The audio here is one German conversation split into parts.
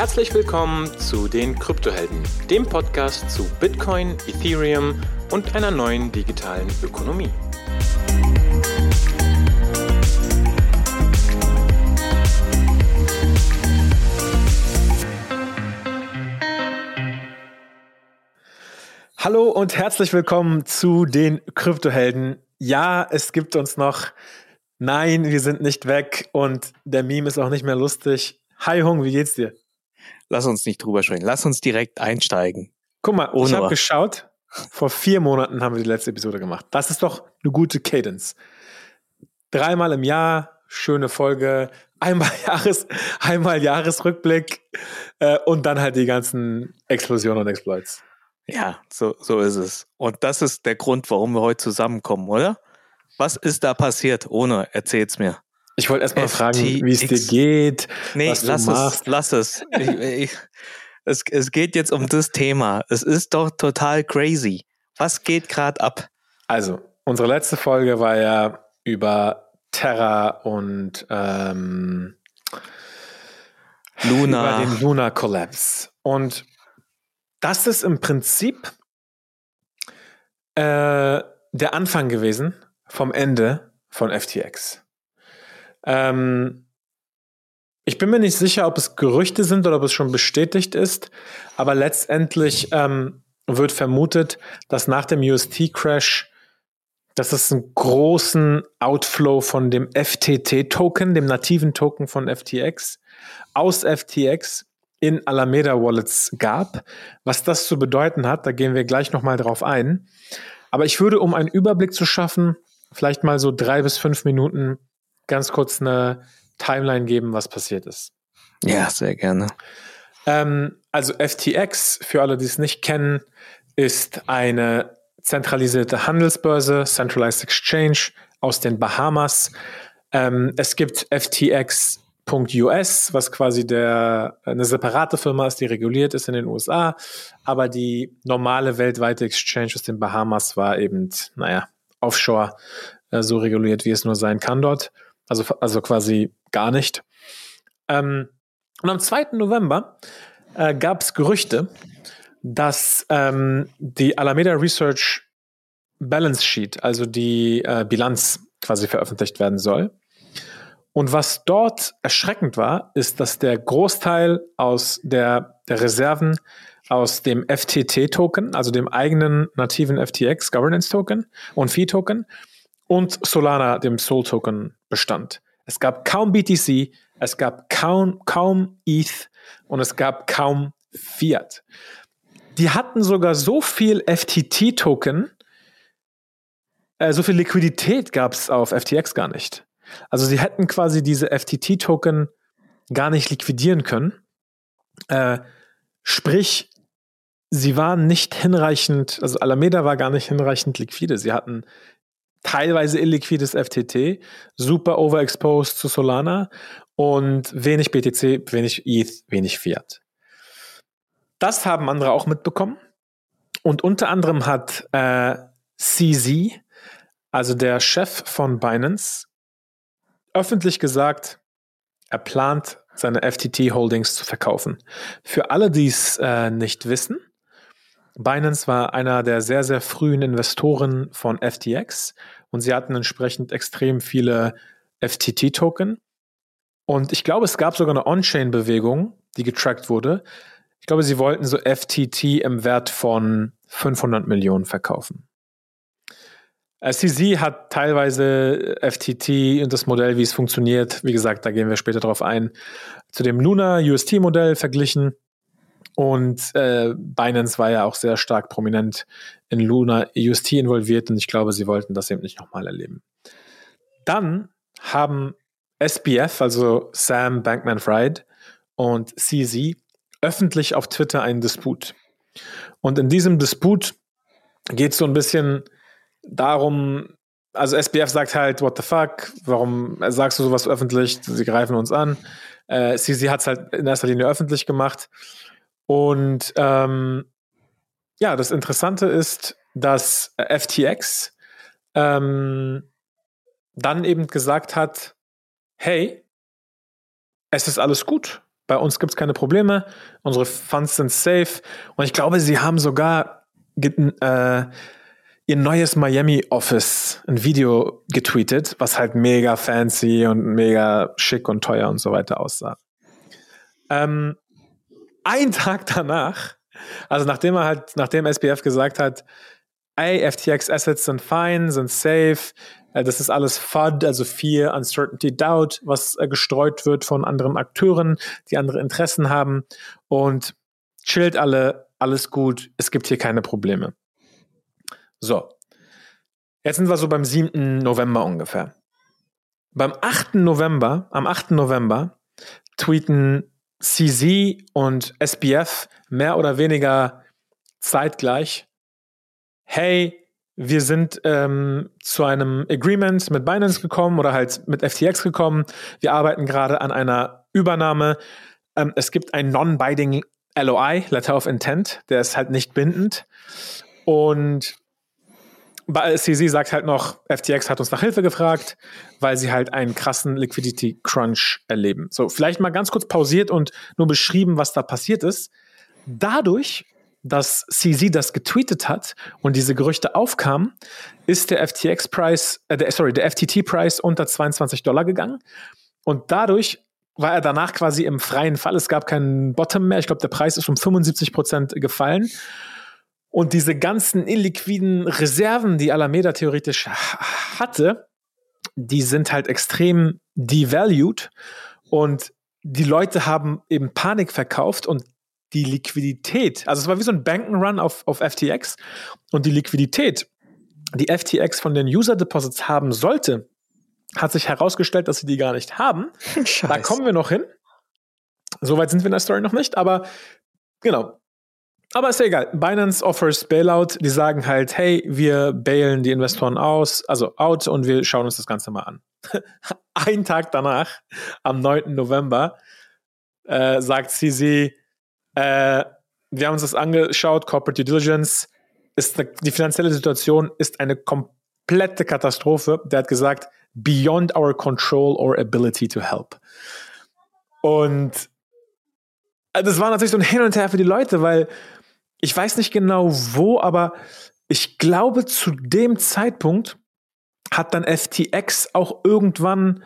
Herzlich willkommen zu den Kryptohelden, dem Podcast zu Bitcoin, Ethereum und einer neuen digitalen Ökonomie. Hallo und herzlich willkommen zu den Kryptohelden. Ja, es gibt uns noch. Nein, wir sind nicht weg und der Meme ist auch nicht mehr lustig. Hi Hung, wie geht's dir? Lass uns nicht drüber sprechen. Lass uns direkt einsteigen. Guck mal, Ohne ich habe geschaut. Vor vier Monaten haben wir die letzte Episode gemacht. Das ist doch eine gute Cadence. Dreimal im Jahr, schöne Folge, einmal Jahres, einmal Jahresrückblick äh, und dann halt die ganzen Explosionen und Exploits. Ja, so, so ist es. Und das ist der Grund, warum wir heute zusammenkommen, oder? Was ist da passiert? Ohne, erzähl's mir. Ich wollte erstmal fragen, wie es dir geht. Nee, was lass du machst. es, lass es. Ich, ich, es. Es geht jetzt um das Thema. Es ist doch total crazy. Was geht gerade ab? Also, unsere letzte Folge war ja über Terra und ähm, Luna. Über den Luna Collapse. Und das ist im Prinzip äh, der Anfang gewesen vom Ende von FTX. Ähm, ich bin mir nicht sicher, ob es Gerüchte sind oder ob es schon bestätigt ist, aber letztendlich ähm, wird vermutet, dass nach dem UST-Crash, dass es einen großen Outflow von dem FTT-Token, dem nativen Token von FTX, aus FTX in Alameda Wallets gab. Was das zu bedeuten hat, da gehen wir gleich nochmal drauf ein. Aber ich würde, um einen Überblick zu schaffen, vielleicht mal so drei bis fünf Minuten ganz kurz eine Timeline geben, was passiert ist. Ja, sehr gerne. Ähm, also FTX, für alle, die es nicht kennen, ist eine zentralisierte Handelsbörse, Centralized Exchange aus den Bahamas. Ähm, es gibt FTX US, was quasi der, eine separate Firma ist, die reguliert ist in den USA. Aber die normale weltweite Exchange aus den Bahamas war eben, naja, offshore äh, so reguliert, wie es nur sein kann dort. Also, also quasi gar nicht. Ähm, und am 2. November äh, gab es Gerüchte, dass ähm, die Alameda Research Balance Sheet, also die äh, Bilanz quasi veröffentlicht werden soll. Und was dort erschreckend war, ist, dass der Großteil aus der, der Reserven aus dem FTT-Token, also dem eigenen nativen FTX Governance Token und Fee-Token und Solana, dem Sol-Token, bestand. Es gab kaum BTC, es gab kaum, kaum ETH und es gab kaum Fiat. Die hatten sogar so viel FTT-Token, äh, so viel Liquidität gab es auf FTX gar nicht. Also sie hätten quasi diese FTT-Token gar nicht liquidieren können. Äh, sprich, sie waren nicht hinreichend, also Alameda war gar nicht hinreichend liquide. Sie hatten teilweise illiquides FTT, super overexposed zu Solana und wenig BTC, wenig ETH, wenig Fiat. Das haben andere auch mitbekommen. Und unter anderem hat äh, CZ, also der Chef von Binance, öffentlich gesagt, er plant seine FTT-Holdings zu verkaufen. Für alle, die es äh, nicht wissen, Binance war einer der sehr, sehr frühen Investoren von FTX und sie hatten entsprechend extrem viele FTT-Token. Und ich glaube, es gab sogar eine On-Chain-Bewegung, die getrackt wurde. Ich glaube, sie wollten so FTT im Wert von 500 Millionen verkaufen. CZ hat teilweise FTT und das Modell, wie es funktioniert, wie gesagt, da gehen wir später drauf ein, zu dem Luna UST-Modell verglichen. Und äh, Binance war ja auch sehr stark prominent in Luna UST involviert und ich glaube, sie wollten das eben nicht nochmal erleben. Dann haben SBF, also Sam Bankman Fried und CZ, öffentlich auf Twitter einen Disput. Und in diesem Disput geht es so ein bisschen darum, also SBF sagt halt, what the fuck, warum sagst du sowas öffentlich? Sie greifen uns an. Äh, CZ hat es halt in erster Linie öffentlich gemacht. Und ähm, ja, das Interessante ist, dass FTX ähm, dann eben gesagt hat, hey, es ist alles gut. bei uns gibt es keine Probleme, unsere Funds sind safe. Und ich glaube, sie haben sogar äh, ihr neues Miami Office ein Video getweetet, was halt mega fancy und mega schick und teuer und so weiter aussah. Ähm, ein Tag danach, also nachdem er halt, nachdem SBF gesagt hat, ey, FTX Assets sind fine, sind safe, äh, das ist alles FUD, also Fear, Uncertainty, Doubt, was äh, gestreut wird von anderen Akteuren, die andere Interessen haben und chillt alle, alles gut, es gibt hier keine Probleme. So. Jetzt sind wir so beim 7. November ungefähr. Beim 8. November, am 8. November, tweeten CZ und SBF mehr oder weniger zeitgleich, hey, wir sind ähm, zu einem Agreement mit Binance gekommen oder halt mit FTX gekommen. Wir arbeiten gerade an einer Übernahme. Ähm, es gibt ein Non-Binding LOI, Letter of Intent, der ist halt nicht bindend. Und CZ sagt halt noch, FTX hat uns nach Hilfe gefragt, weil sie halt einen krassen Liquidity Crunch erleben. So, vielleicht mal ganz kurz pausiert und nur beschrieben, was da passiert ist. Dadurch, dass CZ das getweetet hat und diese Gerüchte aufkamen, ist der FTX-Preis, äh, sorry, der FTT-Preis unter 22 Dollar gegangen. Und dadurch war er danach quasi im freien Fall. Es gab keinen Bottom mehr. Ich glaube, der Preis ist um 75 Prozent gefallen. Und diese ganzen illiquiden Reserven, die Alameda theoretisch hatte, die sind halt extrem devalued und die Leute haben eben Panik verkauft und die Liquidität, also es war wie so ein Bankenrun auf, auf FTX und die Liquidität, die FTX von den User Deposits haben sollte, hat sich herausgestellt, dass sie die gar nicht haben. Scheiße. Da kommen wir noch hin. Soweit sind wir in der Story noch nicht, aber genau, aber ist ja egal. Binance offers Bailout. Die sagen halt, hey, wir bailen die Investoren aus, also out und wir schauen uns das Ganze mal an. Ein Tag danach, am 9. November, äh, sagt CZ, äh, wir haben uns das angeschaut, Corporate Due Diligence, ist eine, die finanzielle Situation ist eine komplette Katastrophe. Der hat gesagt, beyond our control or ability to help. Und äh, das war natürlich so ein Hin und Her für die Leute, weil ich weiß nicht genau wo, aber ich glaube, zu dem Zeitpunkt hat dann FTX auch irgendwann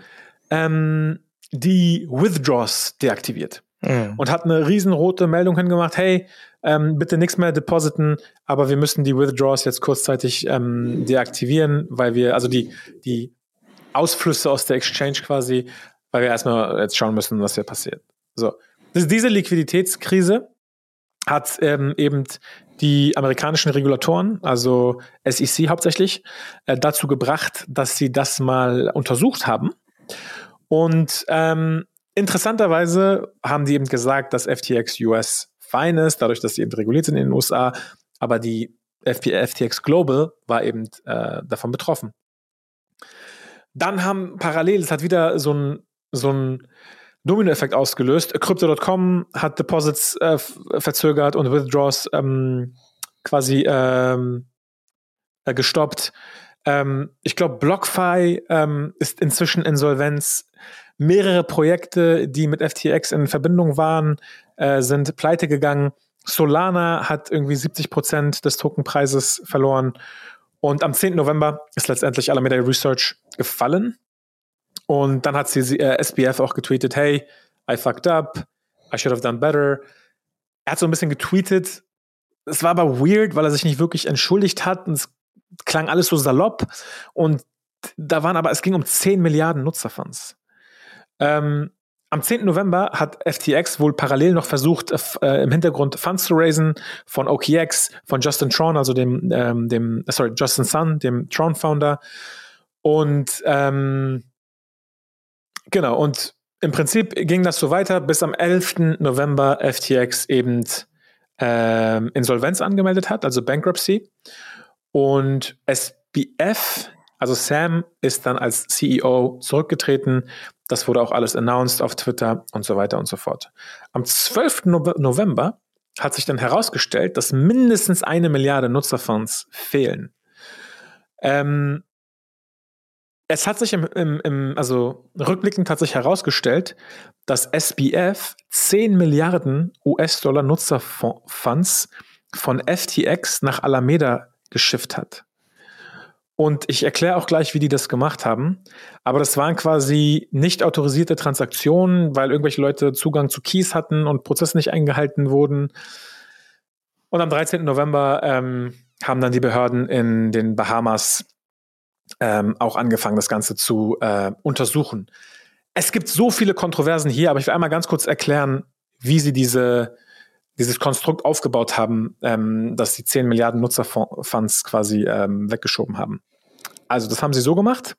ähm, die Withdraws deaktiviert mhm. und hat eine riesenrote Meldung hingemacht, hey, ähm, bitte nichts mehr depositen, aber wir müssen die Withdraws jetzt kurzzeitig ähm, deaktivieren, weil wir, also die, die Ausflüsse aus der Exchange quasi, weil wir erstmal jetzt schauen müssen, was hier passiert. So. Diese Liquiditätskrise hat ähm, eben die amerikanischen Regulatoren, also SEC hauptsächlich, äh, dazu gebracht, dass sie das mal untersucht haben. Und ähm, interessanterweise haben die eben gesagt, dass FTX US fein ist, dadurch, dass sie eben reguliert sind in den USA, aber die FTX Global war eben äh, davon betroffen. Dann haben parallel, es hat wieder so ein, so ein Domino-Effekt ausgelöst. Crypto.com hat Deposits äh, verzögert und Withdraws ähm, quasi ähm, äh, gestoppt. Ähm, ich glaube, BlockFi ähm, ist inzwischen Insolvenz. Mehrere Projekte, die mit FTX in Verbindung waren, äh, sind pleite gegangen. Solana hat irgendwie 70 Prozent des Tokenpreises verloren. Und am 10. November ist letztendlich Alameda Research gefallen. Und dann hat sie äh, SBF auch getweetet, hey, I fucked up, I should have done better. Er hat so ein bisschen getweetet. Es war aber weird, weil er sich nicht wirklich entschuldigt hat und es klang alles so salopp. Und da waren aber, es ging um 10 Milliarden Nutzerfunds. Ähm, am 10. November hat FTX wohl parallel noch versucht, äh, im Hintergrund Funds zu raisen von OKX, von Justin Tron, also dem, ähm, dem sorry, Justin Sun, dem Tron-Founder. Und ähm, Genau, und im Prinzip ging das so weiter, bis am 11. November FTX eben ähm, Insolvenz angemeldet hat, also Bankruptcy. Und SBF, also Sam, ist dann als CEO zurückgetreten. Das wurde auch alles announced auf Twitter und so weiter und so fort. Am 12. November hat sich dann herausgestellt, dass mindestens eine Milliarde Nutzerfonds fehlen. Ähm, es hat sich im, im, im, also rückblickend hat sich herausgestellt, dass SBF 10 Milliarden US-Dollar Nutzerfunds von FTX nach Alameda geschifft hat. Und ich erkläre auch gleich, wie die das gemacht haben. Aber das waren quasi nicht autorisierte Transaktionen, weil irgendwelche Leute Zugang zu Keys hatten und Prozesse nicht eingehalten wurden. Und am 13. November ähm, haben dann die Behörden in den Bahamas ähm, auch angefangen, das Ganze zu äh, untersuchen. Es gibt so viele Kontroversen hier, aber ich will einmal ganz kurz erklären, wie sie diese, dieses Konstrukt aufgebaut haben, ähm, dass sie 10 Milliarden Nutzerfonds quasi ähm, weggeschoben haben. Also das haben sie so gemacht.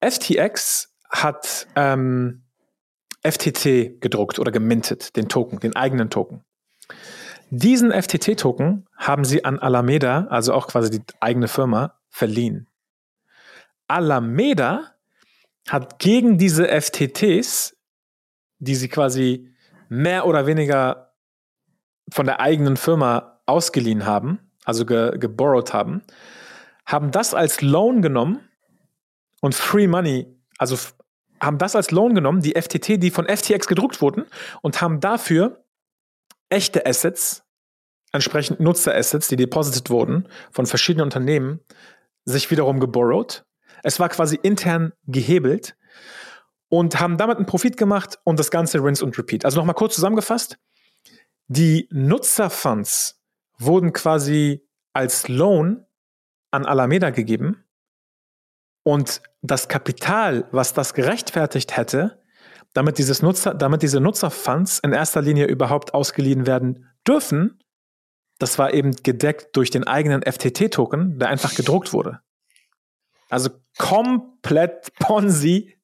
FTX hat ähm, FTT gedruckt oder gemintet, den Token, den eigenen Token. Diesen FTT-Token haben sie an Alameda, also auch quasi die eigene Firma, verliehen. Alameda hat gegen diese FTTs, die sie quasi mehr oder weniger von der eigenen Firma ausgeliehen haben, also ge geborrowt haben, haben das als Loan genommen und Free Money, also haben das als Loan genommen, die FTT, die von FTX gedruckt wurden, und haben dafür echte Assets, entsprechend Nutzerassets, die deposited wurden von verschiedenen Unternehmen, sich wiederum geborrowt. Es war quasi intern gehebelt und haben damit einen Profit gemacht und das Ganze rinse und repeat. Also nochmal kurz zusammengefasst. Die Nutzerfunds wurden quasi als Loan an Alameda gegeben und das Kapital, was das gerechtfertigt hätte, damit, dieses Nutzer, damit diese Nutzerfunds in erster Linie überhaupt ausgeliehen werden dürfen, das war eben gedeckt durch den eigenen FTT-Token, der einfach gedruckt wurde. Also komplett Ponzi,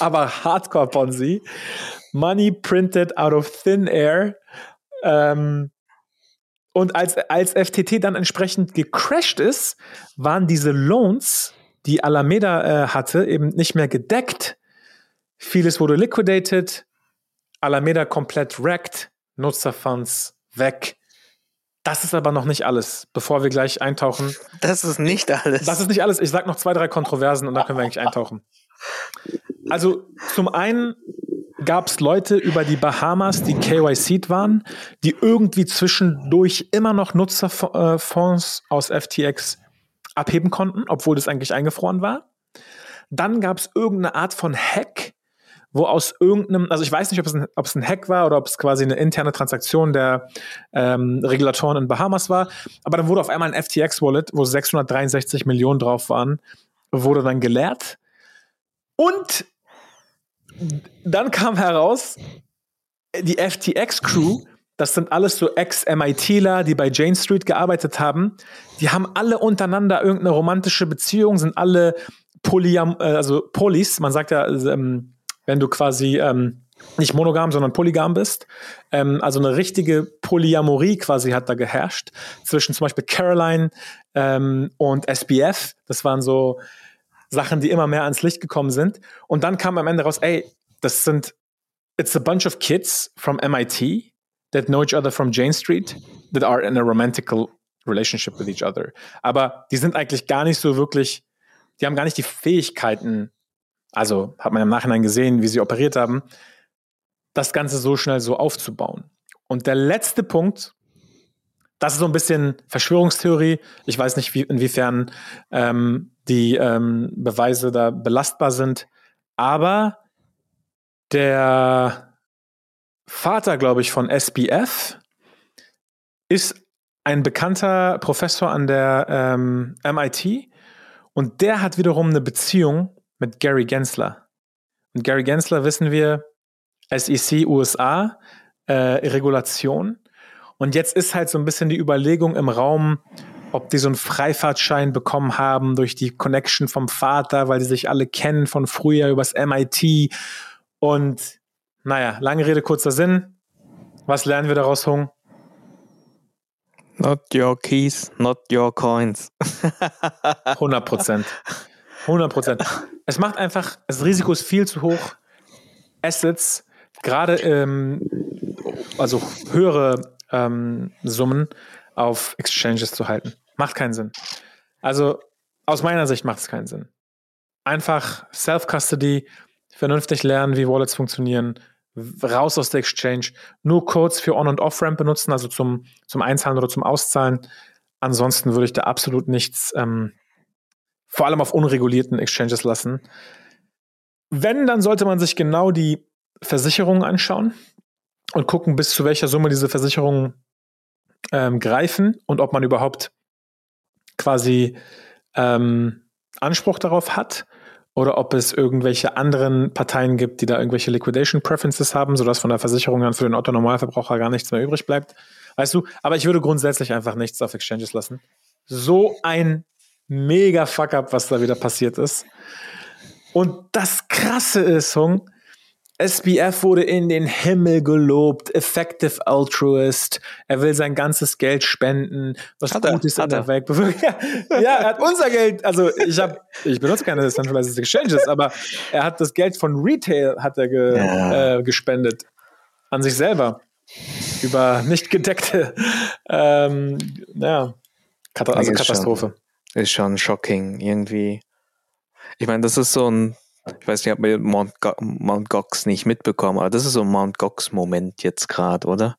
aber Hardcore Ponzi. Money printed out of thin air. Ähm, und als, als FTT dann entsprechend gecrashed ist, waren diese Loans, die Alameda äh, hatte, eben nicht mehr gedeckt. Vieles wurde liquidated, Alameda komplett wrecked, Nutzerfunds weg. Das ist aber noch nicht alles, bevor wir gleich eintauchen. Das ist nicht alles. Das ist nicht alles. Ich sag noch zwei, drei Kontroversen und dann können wir eigentlich eintauchen. Also zum einen gab es Leute über die Bahamas, die KYC waren, die irgendwie zwischendurch immer noch Nutzerfonds aus FTX abheben konnten, obwohl das eigentlich eingefroren war. Dann gab es irgendeine Art von Hack, wo aus irgendeinem, also ich weiß nicht, ob es ein, ob es ein Hack war oder ob es quasi eine interne Transaktion der ähm, Regulatoren in Bahamas war, aber dann wurde auf einmal ein FTX-Wallet, wo 663 Millionen drauf waren, wurde dann geleert. Und dann kam heraus, die FTX-Crew, das sind alles so Ex-MITler, die bei Jane Street gearbeitet haben, die haben alle untereinander irgendeine romantische Beziehung, sind alle Polyam, äh, also Polis, man sagt ja, ähm, wenn du quasi ähm, nicht monogam, sondern polygam bist. Ähm, also eine richtige Polyamorie quasi hat da geherrscht zwischen zum Beispiel Caroline ähm, und SBF. Das waren so Sachen, die immer mehr ans Licht gekommen sind. Und dann kam am Ende raus, ey, das sind, it's a bunch of kids from MIT that know each other from Jane Street that are in a romantical relationship with each other. Aber die sind eigentlich gar nicht so wirklich, die haben gar nicht die Fähigkeiten, also hat man im Nachhinein gesehen, wie sie operiert haben, das Ganze so schnell so aufzubauen. Und der letzte Punkt, das ist so ein bisschen Verschwörungstheorie. Ich weiß nicht, wie, inwiefern ähm, die ähm, Beweise da belastbar sind. Aber der Vater, glaube ich, von SBF ist ein bekannter Professor an der ähm, MIT und der hat wiederum eine Beziehung mit Gary Gensler. Und Gary Gensler wissen wir, SEC USA, äh, Regulation. Und jetzt ist halt so ein bisschen die Überlegung im Raum, ob die so einen Freifahrtschein bekommen haben durch die Connection vom Vater, weil die sich alle kennen von früher übers MIT. Und naja, lange Rede, kurzer Sinn. Was lernen wir daraus, Hung? Not your keys, not your coins. 100 Prozent. 100 Prozent. Es macht einfach, das Risiko ist viel zu hoch. Assets, gerade ähm, also höhere ähm, Summen auf Exchanges zu halten. Macht keinen Sinn. Also aus meiner Sicht macht es keinen Sinn. einfach Self-Custody, vernünftig lernen, wie Wallets funktionieren, raus aus der Exchange, nur Codes für On- und Off-Ramp benutzen, also zum, zum Einzahlen oder zum Auszahlen. Ansonsten würde ich da absolut nichts, ähm, vor allem auf unregulierten Exchanges lassen. Wenn, dann sollte man sich genau die Versicherungen anschauen und gucken, bis zu welcher Summe diese Versicherungen ähm, greifen und ob man überhaupt quasi ähm, Anspruch darauf hat oder ob es irgendwelche anderen Parteien gibt, die da irgendwelche Liquidation Preferences haben, sodass von der Versicherung dann für den Otto-Normalverbraucher gar nichts mehr übrig bleibt. Weißt du, aber ich würde grundsätzlich einfach nichts auf Exchanges lassen. So ein mega Fuck-up, was da wieder passiert ist. Und das Krasse ist, Hung, SBF wurde in den Himmel gelobt, effective altruist. Er will sein ganzes Geld spenden, was hat gut ist in der Welt. ja, er hat unser Geld. Also ich habe, ich benutze keine Centralized Exchanges, aber er hat das Geld von Retail hat er ge, ja. äh, gespendet an sich selber über nicht gedeckte, ähm, ja, Kat also Katastrophe. Ist schon, shocking irgendwie. Ich meine, das ist so ein ich weiß nicht, ob wir Mount, Mount Gox nicht mitbekommen, aber das ist so ein Mount Gox-Moment jetzt gerade, oder?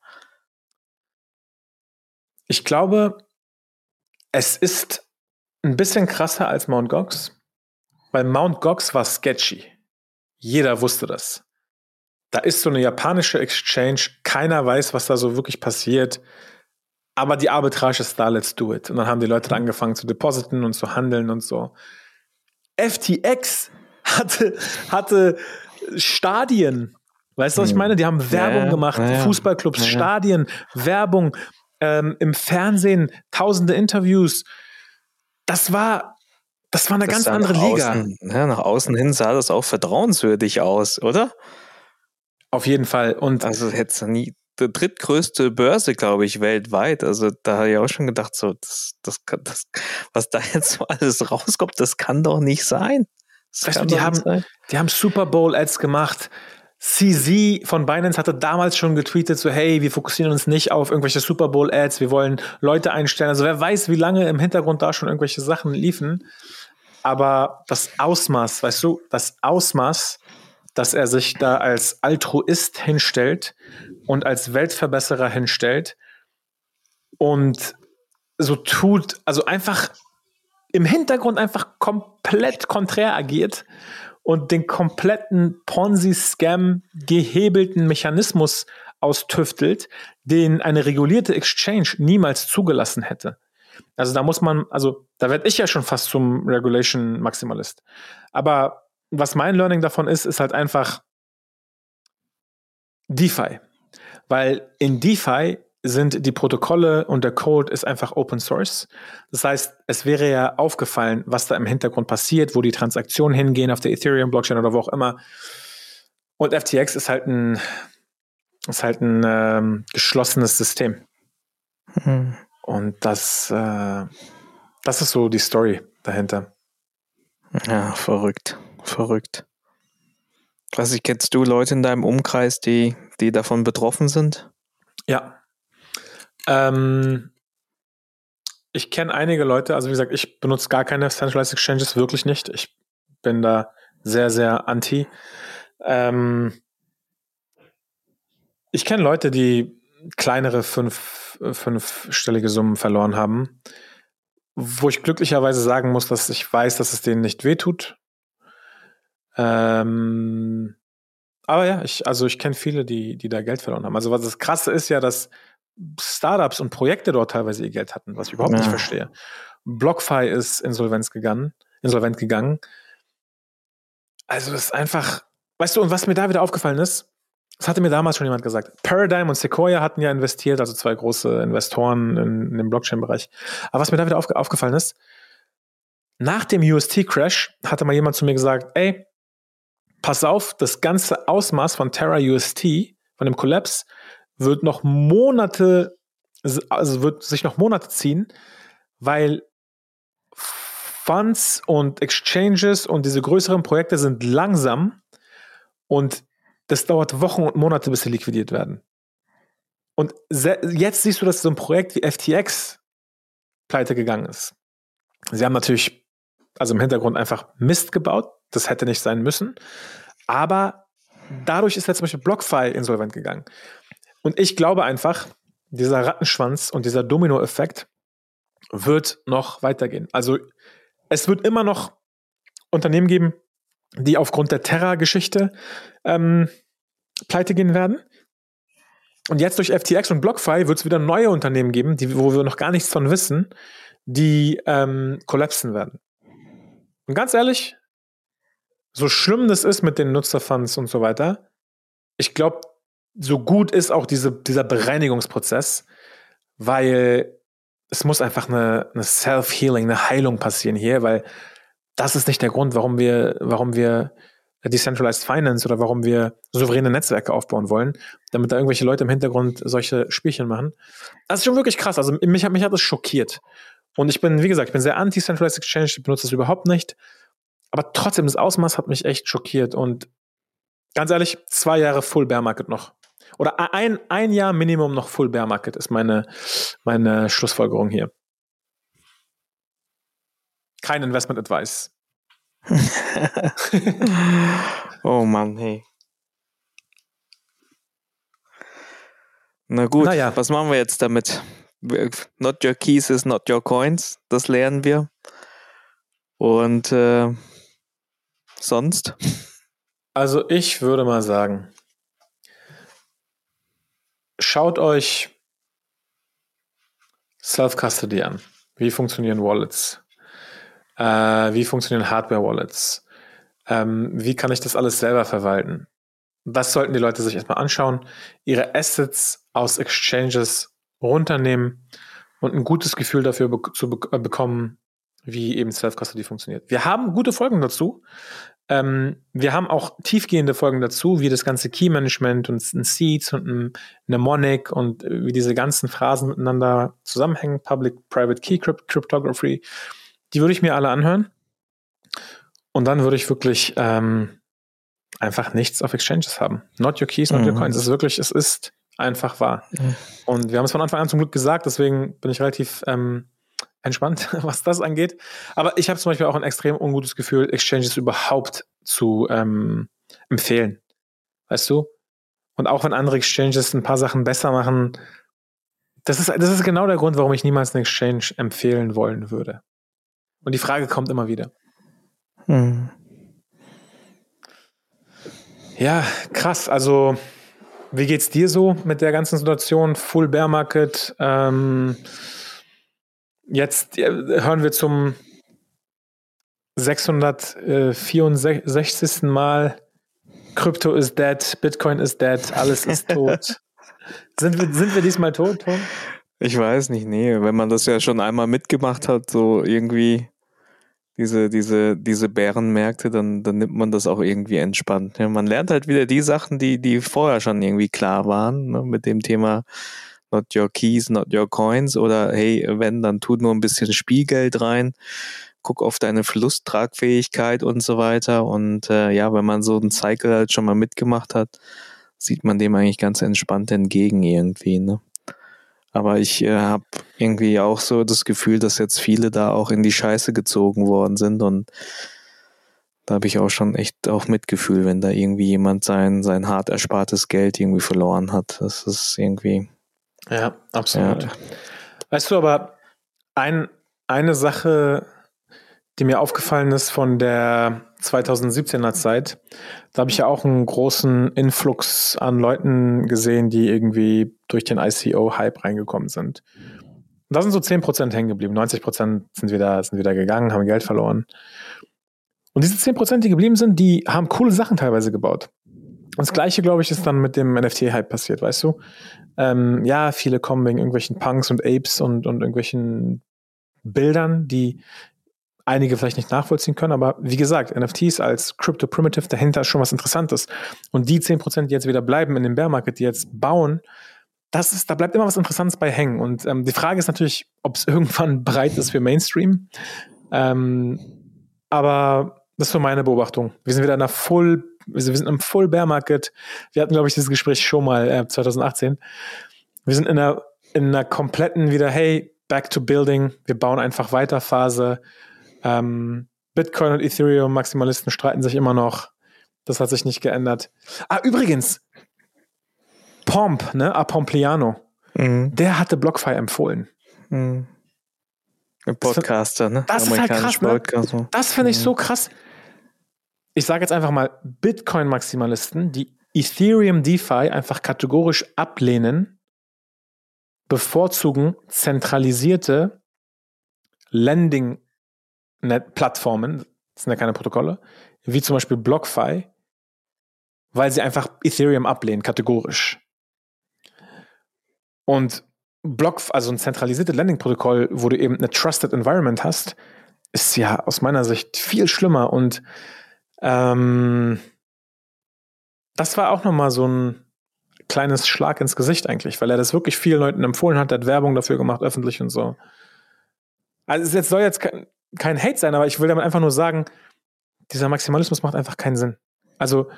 Ich glaube, es ist ein bisschen krasser als Mount Gox, weil Mount Gox war sketchy. Jeder wusste das. Da ist so eine japanische Exchange, keiner weiß, was da so wirklich passiert. Aber die Arbitrage ist da, let's do it. Und dann haben die Leute angefangen zu depositen und zu handeln und so. FTX hatte, hatte Stadien. Weißt du, was ich hm. meine? Die haben Werbung ja, gemacht, ja, Fußballclubs, ja, Stadien, Werbung, ähm, im Fernsehen, tausende Interviews. Das war, das war eine das ganz andere Liga. Außen, nach außen hin sah das auch vertrauenswürdig aus, oder? Auf jeden Fall. Und also hätte nie die drittgrößte Börse, glaube ich, weltweit. Also da habe ich auch schon gedacht, so das, das, das, was da jetzt so alles rauskommt, das kann doch nicht sein. Weißt du, die haben, die haben Super Bowl Ads gemacht. CZ von Binance hatte damals schon getweetet, so hey, wir fokussieren uns nicht auf irgendwelche Super Bowl Ads, wir wollen Leute einstellen. Also wer weiß, wie lange im Hintergrund da schon irgendwelche Sachen liefen. Aber das Ausmaß, weißt du, das Ausmaß, dass er sich da als Altruist hinstellt und als Weltverbesserer hinstellt und so tut, also einfach im Hintergrund einfach komplett konträr agiert und den kompletten Ponzi-Scam gehebelten Mechanismus austüftelt, den eine regulierte Exchange niemals zugelassen hätte. Also da muss man, also da werde ich ja schon fast zum Regulation-Maximalist. Aber was mein Learning davon ist, ist halt einfach DeFi. Weil in DeFi sind die Protokolle und der Code ist einfach Open Source. Das heißt, es wäre ja aufgefallen, was da im Hintergrund passiert, wo die Transaktionen hingehen auf der Ethereum Blockchain oder wo auch immer. Und FTX ist halt ein ist halt ein ähm, geschlossenes System. Mhm. Und das äh, das ist so die Story dahinter. Ja, verrückt, verrückt. Ich kennst du Leute in deinem Umkreis, die die davon betroffen sind? Ja, ähm, ich kenne einige Leute, also wie gesagt, ich benutze gar keine Centralized Exchanges, wirklich nicht. Ich bin da sehr, sehr anti. Ähm, ich kenne Leute, die kleinere fünf, fünfstellige Summen verloren haben, wo ich glücklicherweise sagen muss, dass ich weiß, dass es denen nicht wehtut. Ähm, aber ja, ich, also ich kenne viele, die, die da Geld verloren haben. Also was das Krasse ist ja, dass Startups und Projekte dort teilweise ihr Geld hatten, was ich überhaupt ja. nicht verstehe. BlockFi ist Insolvenz gegangen, insolvent gegangen. Also das ist einfach, weißt du, und was mir da wieder aufgefallen ist, das hatte mir damals schon jemand gesagt. Paradigm und Sequoia hatten ja investiert, also zwei große Investoren in, in dem Blockchain-Bereich. Aber was mir da wieder aufge aufgefallen ist, nach dem UST-Crash hatte mal jemand zu mir gesagt, ey, pass auf, das ganze Ausmaß von Terra UST, von dem Collapse, wird noch Monate, also wird sich noch Monate ziehen, weil Funds und Exchanges und diese größeren Projekte sind langsam und das dauert Wochen und Monate, bis sie liquidiert werden. Und jetzt siehst du, dass so ein Projekt wie FTX pleite gegangen ist. Sie haben natürlich also im Hintergrund einfach Mist gebaut. Das hätte nicht sein müssen. Aber dadurch ist jetzt zum Beispiel BlockFi insolvent gegangen. Und ich glaube einfach, dieser Rattenschwanz und dieser Dominoeffekt wird noch weitergehen. Also es wird immer noch Unternehmen geben, die aufgrund der Terra-Geschichte ähm, pleite gehen werden. Und jetzt durch FTX und BlockFi wird es wieder neue Unternehmen geben, die, wo wir noch gar nichts von wissen, die ähm, kollapsen werden. Und ganz ehrlich, so schlimm das ist mit den Nutzerfunds und so weiter, ich glaube, so gut ist auch diese, dieser Bereinigungsprozess, weil es muss einfach eine, eine Self-Healing, eine Heilung passieren hier, weil das ist nicht der Grund, warum wir, warum wir Decentralized Finance oder warum wir souveräne Netzwerke aufbauen wollen, damit da irgendwelche Leute im Hintergrund solche Spielchen machen. Das ist schon wirklich krass. Also mich, mich hat das schockiert. Und ich bin, wie gesagt, ich bin sehr anti-Centralized Exchange, ich benutze das überhaupt nicht. Aber trotzdem, das Ausmaß hat mich echt schockiert. Und ganz ehrlich, zwei Jahre Full Bear Market noch. Oder ein, ein Jahr Minimum noch Full Bear Market ist meine, meine Schlussfolgerung hier. Kein Investment Advice. oh Mann, hey. Na gut, naja. was machen wir jetzt damit? Not your keys is not your coins. Das lernen wir. Und äh, sonst? Also ich würde mal sagen, schaut euch Self-Custody an. Wie funktionieren Wallets? Äh, wie funktionieren Hardware-Wallets? Ähm, wie kann ich das alles selber verwalten? Das sollten die Leute sich erstmal anschauen, ihre Assets aus Exchanges runternehmen und ein gutes Gefühl dafür be zu be äh, bekommen, wie eben Self-Custody funktioniert. Wir haben gute Folgen dazu. Ähm, wir haben auch tiefgehende Folgen dazu, wie das ganze Key-Management und ein Seeds und ein Mnemonic und äh, wie diese ganzen Phrasen miteinander zusammenhängen, Public-Private Key Cryptography. Die würde ich mir alle anhören. Und dann würde ich wirklich ähm, einfach nichts auf Exchanges haben. Not your keys, not mhm. your coins. Es ist wirklich, es ist einfach wahr. Mhm. Und wir haben es von Anfang an zum Glück gesagt, deswegen bin ich relativ ähm, entspannt, was das angeht. Aber ich habe zum Beispiel auch ein extrem ungutes Gefühl, Exchanges überhaupt zu ähm, empfehlen. Weißt du? Und auch wenn andere Exchanges ein paar Sachen besser machen, das ist, das ist genau der Grund, warum ich niemals einen Exchange empfehlen wollen würde. Und die Frage kommt immer wieder. Hm. Ja, krass. Also, wie geht's dir so mit der ganzen Situation? Full Bear Market. Ähm, jetzt hören wir zum 664. Mal Krypto is dead, Bitcoin is dead, alles ist tot. sind, wir, sind wir diesmal tot, Tom? Ich weiß nicht, nee. Wenn man das ja schon einmal mitgemacht hat, so irgendwie diese, diese, diese Bärenmärkte, dann, dann nimmt man das auch irgendwie entspannt. Ja, man lernt halt wieder die Sachen, die, die vorher schon irgendwie klar waren, ne, mit dem Thema not your keys, not your coins oder hey, wenn, dann tut nur ein bisschen Spielgeld rein, guck auf deine Verlusttragfähigkeit und so weiter. Und äh, ja, wenn man so einen Cycle halt schon mal mitgemacht hat, sieht man dem eigentlich ganz entspannt entgegen irgendwie, ne? Aber ich äh, habe irgendwie auch so das Gefühl, dass jetzt viele da auch in die Scheiße gezogen worden sind und da habe ich auch schon echt auch Mitgefühl, wenn da irgendwie jemand sein, sein hart erspartes Geld irgendwie verloren hat. Das ist irgendwie. Ja, absolut. Ja. Weißt du, aber ein, eine Sache, die mir aufgefallen ist von der 2017er Zeit, da habe ich ja auch einen großen Influx an Leuten gesehen, die irgendwie durch den ICO-Hype reingekommen sind. Und da sind so 10% hängen geblieben. 90% sind wieder, sind wieder gegangen, haben Geld verloren. Und diese 10%, die geblieben sind, die haben coole Sachen teilweise gebaut. Und das Gleiche, glaube ich, ist dann mit dem NFT-Hype passiert, weißt du? Ähm, ja, viele kommen wegen irgendwelchen Punks und Apes und, und irgendwelchen Bildern, die einige vielleicht nicht nachvollziehen können, aber wie gesagt, NFTs als Crypto Primitive dahinter ist schon was Interessantes. Und die 10%, die jetzt wieder bleiben in dem Bear Market, die jetzt bauen, das ist, da bleibt immer was Interessantes bei hängen. Und ähm, die Frage ist natürlich, ob es irgendwann bereit ist für Mainstream. Ähm, aber das ist so meine Beobachtung. Wir sind wieder in einer Full, wir sind im Full Bear Market. Wir hatten, glaube ich, dieses Gespräch schon mal äh, 2018. Wir sind in einer, in einer kompletten wieder, hey, back to building. Wir bauen einfach weiter Phase. Ähm, Bitcoin und Ethereum-Maximalisten streiten sich immer noch. Das hat sich nicht geändert. Ah, übrigens, Pomp, ne, Apompliano, mhm. der hatte BlockFi empfohlen. Mhm. Podcaster, ne? Das ist halt krass, ne? Das finde ich mhm. so krass. Ich sage jetzt einfach mal, Bitcoin-Maximalisten, die Ethereum DeFi einfach kategorisch ablehnen, bevorzugen zentralisierte Lending-Plattformen, das sind ja keine Protokolle, wie zum Beispiel BlockFi, weil sie einfach Ethereum ablehnen, kategorisch. Und Block, also ein zentralisiertes Landing-Protokoll, wo du eben eine Trusted Environment hast, ist ja aus meiner Sicht viel schlimmer. Und ähm, das war auch nochmal so ein kleines Schlag ins Gesicht eigentlich, weil er das wirklich vielen Leuten empfohlen hat, er hat Werbung dafür gemacht, öffentlich und so. Also es soll jetzt kein, kein Hate sein, aber ich will damit einfach nur sagen, dieser Maximalismus macht einfach keinen Sinn. Also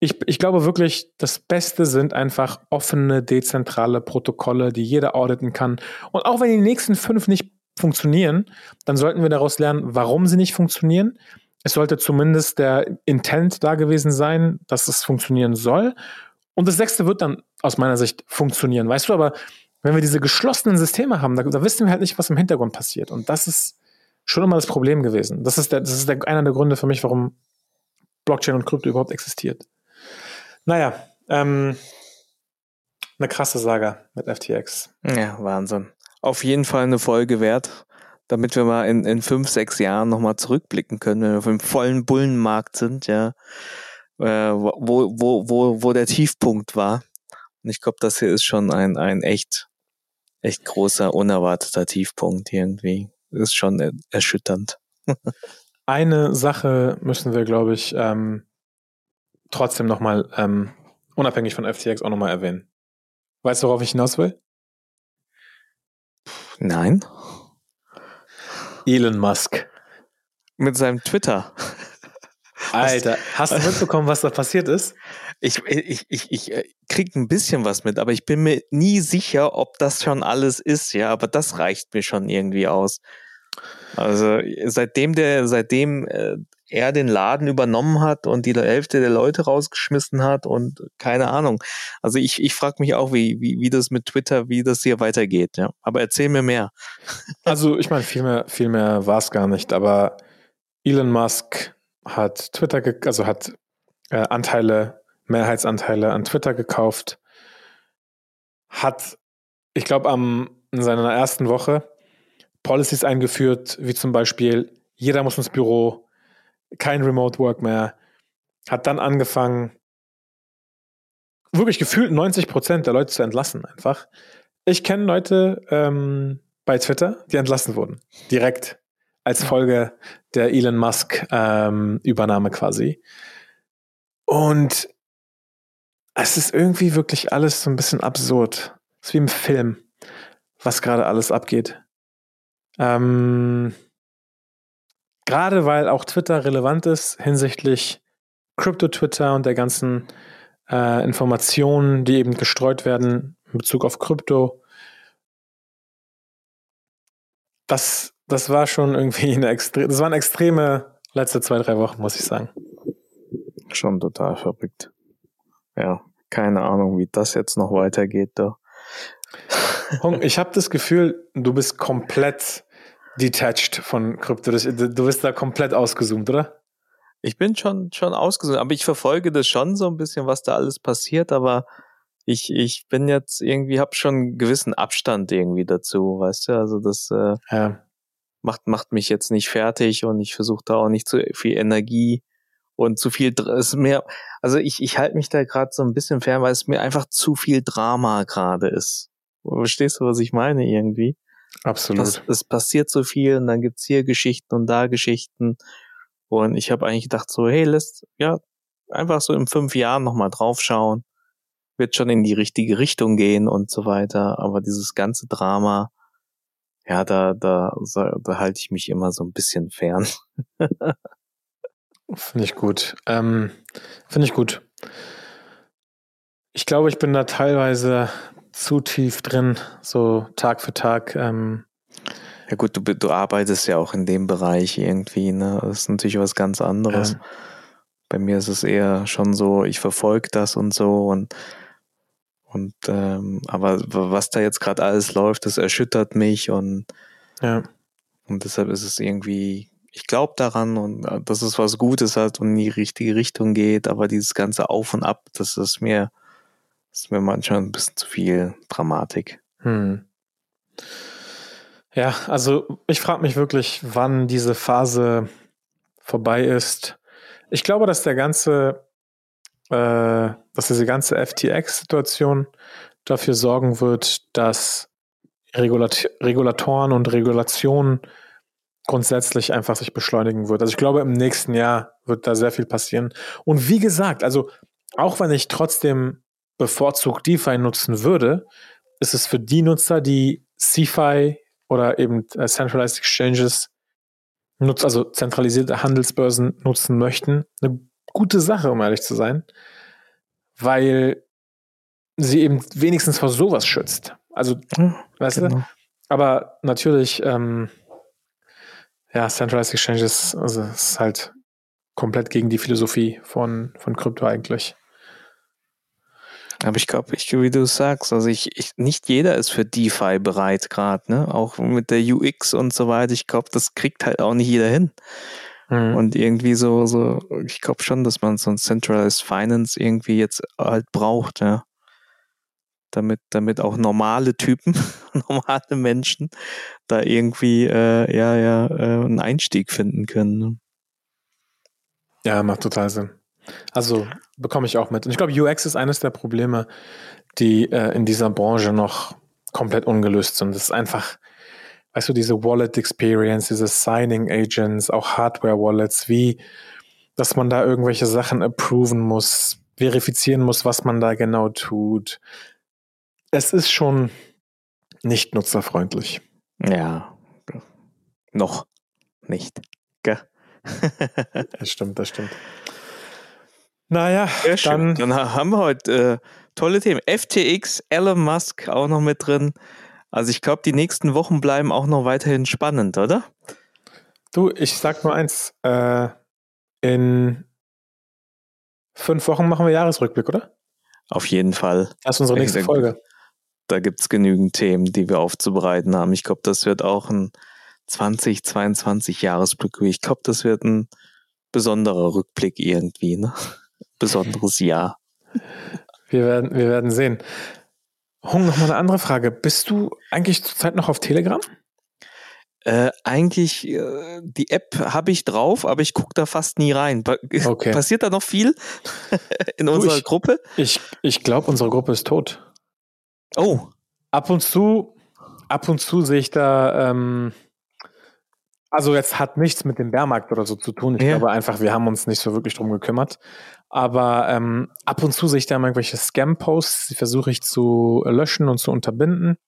ich, ich glaube wirklich, das Beste sind einfach offene, dezentrale Protokolle, die jeder auditen kann. Und auch wenn die nächsten fünf nicht funktionieren, dann sollten wir daraus lernen, warum sie nicht funktionieren. Es sollte zumindest der Intent da gewesen sein, dass es funktionieren soll. Und das sechste wird dann aus meiner Sicht funktionieren. Weißt du, aber wenn wir diese geschlossenen Systeme haben, da, da wissen wir halt nicht, was im Hintergrund passiert. Und das ist schon immer das Problem gewesen. Das ist, der, das ist der, einer der Gründe für mich, warum Blockchain und Krypto überhaupt existiert. Naja, ähm, eine krasse Saga mit FTX. Ja, Wahnsinn. Auf jeden Fall eine Folge wert, damit wir mal in, in fünf, sechs Jahren nochmal zurückblicken können, wenn wir auf dem vollen Bullenmarkt sind, ja, äh, wo, wo, wo, wo der Tiefpunkt war. Und ich glaube, das hier ist schon ein, ein echt, echt großer, unerwarteter Tiefpunkt irgendwie. Ist schon erschütternd. Eine Sache müssen wir, glaube ich, ähm, trotzdem nochmal, ähm, unabhängig von FTX, auch nochmal erwähnen. Weißt du, worauf ich hinaus will? Nein. Elon Musk. Mit seinem Twitter. Alter, hast du mitbekommen, was da passiert ist? Ich, ich, ich, ich äh, krieg ein bisschen was mit, aber ich bin mir nie sicher, ob das schon alles ist, ja, aber das reicht mir schon irgendwie aus. Also seitdem der, seitdem äh, er den Laden übernommen hat und die Hälfte der Leute rausgeschmissen hat und keine Ahnung. Also ich, ich frage mich auch, wie, wie, wie das mit Twitter, wie das hier weitergeht, ja. Aber erzähl mir mehr. Also ich meine, viel mehr, viel mehr war es gar nicht, aber Elon Musk hat Twitter, also hat äh, Anteile, Mehrheitsanteile an Twitter gekauft, hat, ich glaube, in seiner ersten Woche Policies eingeführt, wie zum Beispiel, jeder muss ins Büro, kein Remote Work mehr, hat dann angefangen, wirklich gefühlt 90 Prozent der Leute zu entlassen, einfach. Ich kenne Leute ähm, bei Twitter, die entlassen wurden. Direkt als Folge der Elon Musk ähm, Übernahme quasi. Und es ist irgendwie wirklich alles so ein bisschen absurd. Es ist wie im Film, was gerade alles abgeht. Ähm, gerade weil auch Twitter relevant ist hinsichtlich Crypto-Twitter und der ganzen äh, Informationen, die eben gestreut werden in Bezug auf Krypto. Das, das war schon irgendwie eine extreme, das waren extreme letzte zwei, drei Wochen, muss ich sagen. Schon total verrückt. Ja, keine Ahnung, wie das jetzt noch weitergeht da. Hong, ich habe das Gefühl, du bist komplett detached von Krypto. Du bist da komplett ausgezoomt, oder? Ich bin schon, schon ausgezoomt, aber ich verfolge das schon so ein bisschen, was da alles passiert, aber ich, ich bin jetzt irgendwie, hab schon einen gewissen Abstand irgendwie dazu, weißt du? Also das äh, ja. macht, macht mich jetzt nicht fertig und ich versuche da auch nicht zu viel Energie und zu viel, ist mehr, also ich, ich halte mich da gerade so ein bisschen fern, weil es mir einfach zu viel Drama gerade ist. Verstehst du, was ich meine irgendwie? Absolut. Es, es passiert so viel und dann gibt's hier Geschichten und da Geschichten. Und ich habe eigentlich gedacht so, hey, lässt ja einfach so in fünf Jahren nochmal draufschauen. Wird schon in die richtige Richtung gehen und so weiter. Aber dieses ganze Drama, ja, da, da, da halte ich mich immer so ein bisschen fern. Finde ich gut. Ähm, Finde ich gut. Ich glaube, ich bin da teilweise zu tief drin, so Tag für Tag. Ähm, Ja gut, du, du arbeitest ja auch in dem Bereich irgendwie, ne? Das ist natürlich was ganz anderes. Ja. Bei mir ist es eher schon so, ich verfolge das und so und und ähm, aber was da jetzt gerade alles läuft, das erschüttert mich und ja. und deshalb ist es irgendwie, ich glaube daran und äh, dass es was Gutes hat und in die richtige Richtung geht, aber dieses ganze Auf und Ab, das ist mir, ist mir manchmal ein bisschen zu viel Dramatik. Hm. Ja, also ich frage mich wirklich, wann diese Phase vorbei ist. Ich glaube, dass der ganze äh, dass diese ganze FTX-Situation dafür sorgen wird, dass Regulat Regulatoren und Regulationen grundsätzlich einfach sich beschleunigen wird. Also ich glaube, im nächsten Jahr wird da sehr viel passieren. Und wie gesagt, also auch wenn ich trotzdem bevorzugt DeFi nutzen würde, ist es für die Nutzer, die CeFi oder eben äh, Centralized Exchanges nutzt, also zentralisierte Handelsbörsen nutzen möchten, eine gute Sache, um ehrlich zu sein, weil sie eben wenigstens vor sowas schützt. Also, ja, weißt genau. du? Aber natürlich, ähm, ja, Centralized Exchanges also ist halt komplett gegen die Philosophie von, von Krypto eigentlich. Aber ich glaube, ich, wie du sagst, also ich, ich, nicht jeder ist für DeFi bereit gerade, ne? Auch mit der UX und so weiter. Ich glaube, das kriegt halt auch nicht jeder hin. Mhm. Und irgendwie so, so, ich glaube schon, dass man so ein Centralized Finance irgendwie jetzt halt braucht, ja. Damit, damit auch normale Typen, normale Menschen da irgendwie, äh, ja, ja, äh, einen Einstieg finden können. Ne? Ja, macht total Sinn. Also bekomme ich auch mit. Und ich glaube, UX ist eines der Probleme, die äh, in dieser Branche noch komplett ungelöst sind. Das ist einfach, weißt du, diese Wallet Experience, diese Signing Agents, auch Hardware Wallets, wie, dass man da irgendwelche Sachen approven muss, verifizieren muss, was man da genau tut. Es ist schon nicht nutzerfreundlich. Ja, noch nicht. Gell? das stimmt, das stimmt. Naja, dann, dann haben wir heute äh, tolle Themen. FTX, Elon Musk auch noch mit drin. Also ich glaube, die nächsten Wochen bleiben auch noch weiterhin spannend, oder? Du, ich sag nur eins. Äh, in fünf Wochen machen wir Jahresrückblick, oder? Auf jeden Fall. Das ist unsere nächste Folge. Da gibt es genügend Themen, die wir aufzubereiten haben. Ich glaube, das wird auch ein 2022 Jahresblick. Ich glaube, das wird ein besonderer Rückblick irgendwie, ne? Besonderes Jahr. Wir werden, wir werden sehen. Hung, noch mal eine andere Frage. Bist du eigentlich zurzeit noch auf Telegram? Äh, eigentlich, äh, die App habe ich drauf, aber ich gucke da fast nie rein. Pa okay. Passiert da noch viel in du, unserer ich, Gruppe? Ich, ich glaube, unsere Gruppe ist tot. Oh. Ab und zu, ab und zu sehe ich da, ähm, also jetzt hat nichts mit dem Bärmarkt oder so zu tun. Ich ja. glaube einfach, wir haben uns nicht so wirklich drum gekümmert. Aber ähm, ab und zu sehe ich da mal irgendwelche Scam-Posts, die versuche ich zu löschen und zu unterbinden.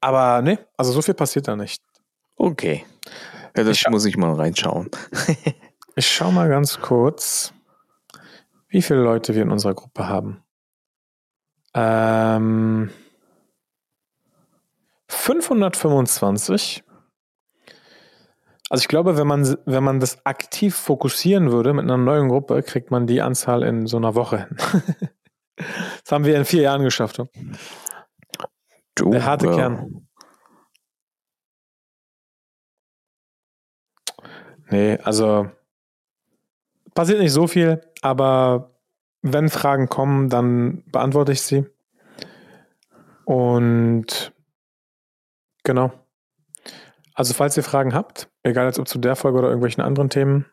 Aber ne, also so viel passiert da nicht. Okay. Ja, das ich muss ich mal reinschauen. ich schau mal ganz kurz, wie viele Leute wir in unserer Gruppe haben. Ähm, 525 also ich glaube, wenn man, wenn man das aktiv fokussieren würde mit einer neuen Gruppe, kriegt man die Anzahl in so einer Woche hin. das haben wir in vier Jahren geschafft. Du, Der harte ja. Kern. Nee, also passiert nicht so viel, aber wenn Fragen kommen, dann beantworte ich sie. Und genau. Also falls ihr Fragen habt, egal ob zu der Folge oder irgendwelchen anderen Themen,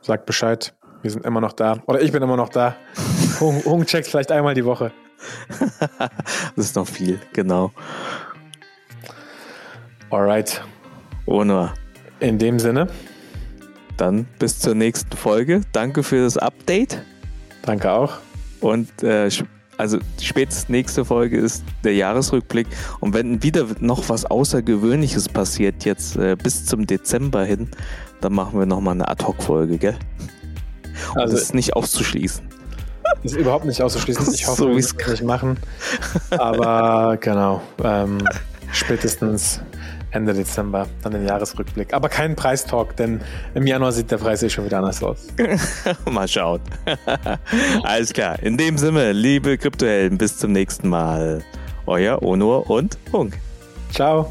sagt Bescheid. Wir sind immer noch da. Oder ich bin immer noch da. Hung, checkt vielleicht einmal die Woche. das ist noch viel, genau. Alright. Ohne. In dem Sinne. Dann bis zur nächsten Folge. Danke für das Update. Danke auch. Und äh, also spätestens nächste Folge ist der Jahresrückblick. Und wenn wieder noch was Außergewöhnliches passiert, jetzt äh, bis zum Dezember hin, dann machen wir nochmal eine Ad-Hoc-Folge, gell? Und also das ist nicht auszuschließen. Das ist überhaupt nicht auszuschließen. Ich hoffe, so wir können es nicht machen. Aber genau, ähm, spätestens Ende Dezember, dann den Jahresrückblick. Aber keinen Preistalk, denn im Januar sieht der Preis eh schon wieder anders aus. Mal schauen. Alles klar. In dem Sinne, liebe Kryptohelden, bis zum nächsten Mal. Euer Onur und Funk. Ciao.